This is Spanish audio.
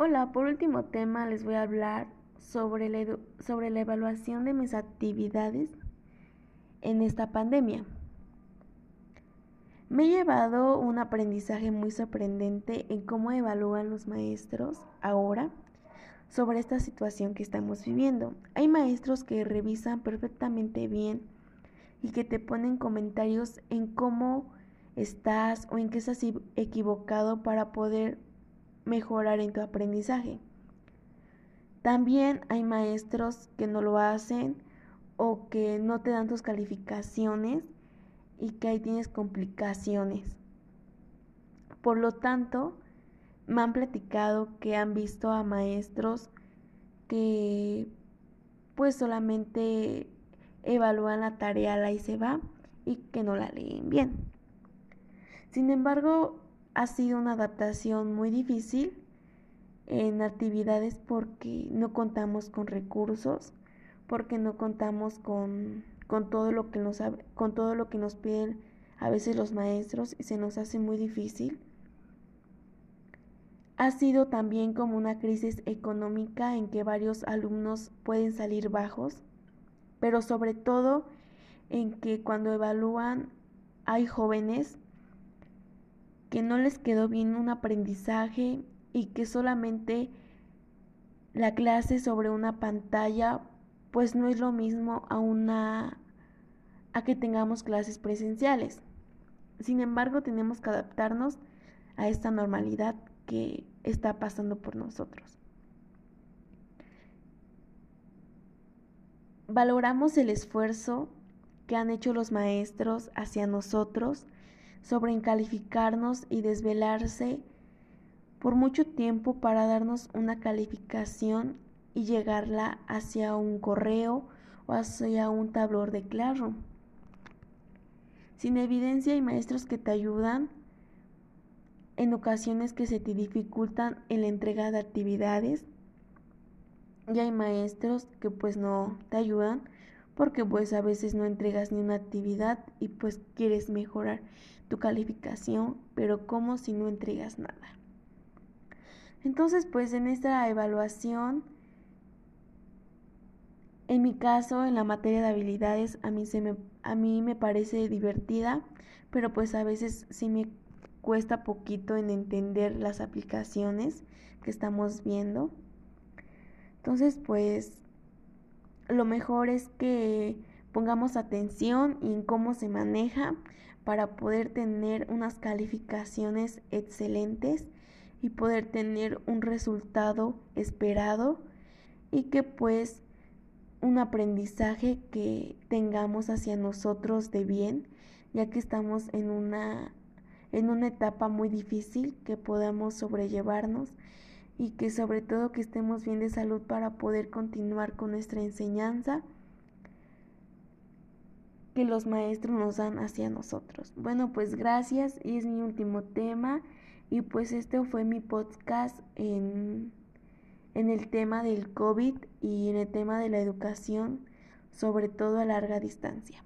Hola, por último tema les voy a hablar sobre la, sobre la evaluación de mis actividades en esta pandemia. Me he llevado un aprendizaje muy sorprendente en cómo evalúan los maestros ahora sobre esta situación que estamos viviendo. Hay maestros que revisan perfectamente bien y que te ponen comentarios en cómo estás o en qué estás equivocado para poder mejorar en tu aprendizaje. También hay maestros que no lo hacen o que no te dan tus calificaciones y que ahí tienes complicaciones. Por lo tanto, me han platicado que han visto a maestros que pues solamente evalúan la tarea, la y se va y que no la leen bien. Sin embargo, ha sido una adaptación muy difícil en actividades porque no contamos con recursos, porque no contamos con, con, todo lo que nos, con todo lo que nos piden a veces los maestros y se nos hace muy difícil. Ha sido también como una crisis económica en que varios alumnos pueden salir bajos, pero sobre todo en que cuando evalúan hay jóvenes que no les quedó bien un aprendizaje y que solamente la clase sobre una pantalla pues no es lo mismo a una a que tengamos clases presenciales. Sin embargo, tenemos que adaptarnos a esta normalidad que está pasando por nosotros. Valoramos el esfuerzo que han hecho los maestros hacia nosotros sobre encalificarnos y desvelarse por mucho tiempo para darnos una calificación y llegarla hacia un correo o hacia un tablón de claro. Sin evidencia hay maestros que te ayudan en ocasiones que se te dificultan en la entrega de actividades y hay maestros que pues no te ayudan porque pues a veces no entregas ni una actividad y pues quieres mejorar tu calificación, pero como si no entregas nada. Entonces, pues en esta evaluación, en mi caso, en la materia de habilidades, a mí, se me, a mí me parece divertida, pero pues a veces sí me cuesta poquito en entender las aplicaciones que estamos viendo. Entonces, pues lo mejor es que pongamos atención en cómo se maneja para poder tener unas calificaciones excelentes y poder tener un resultado esperado y que pues un aprendizaje que tengamos hacia nosotros de bien, ya que estamos en una en una etapa muy difícil que podamos sobrellevarnos y que sobre todo que estemos bien de salud para poder continuar con nuestra enseñanza que los maestros nos dan hacia nosotros. Bueno, pues gracias y es mi último tema y pues este fue mi podcast en, en el tema del COVID y en el tema de la educación, sobre todo a larga distancia.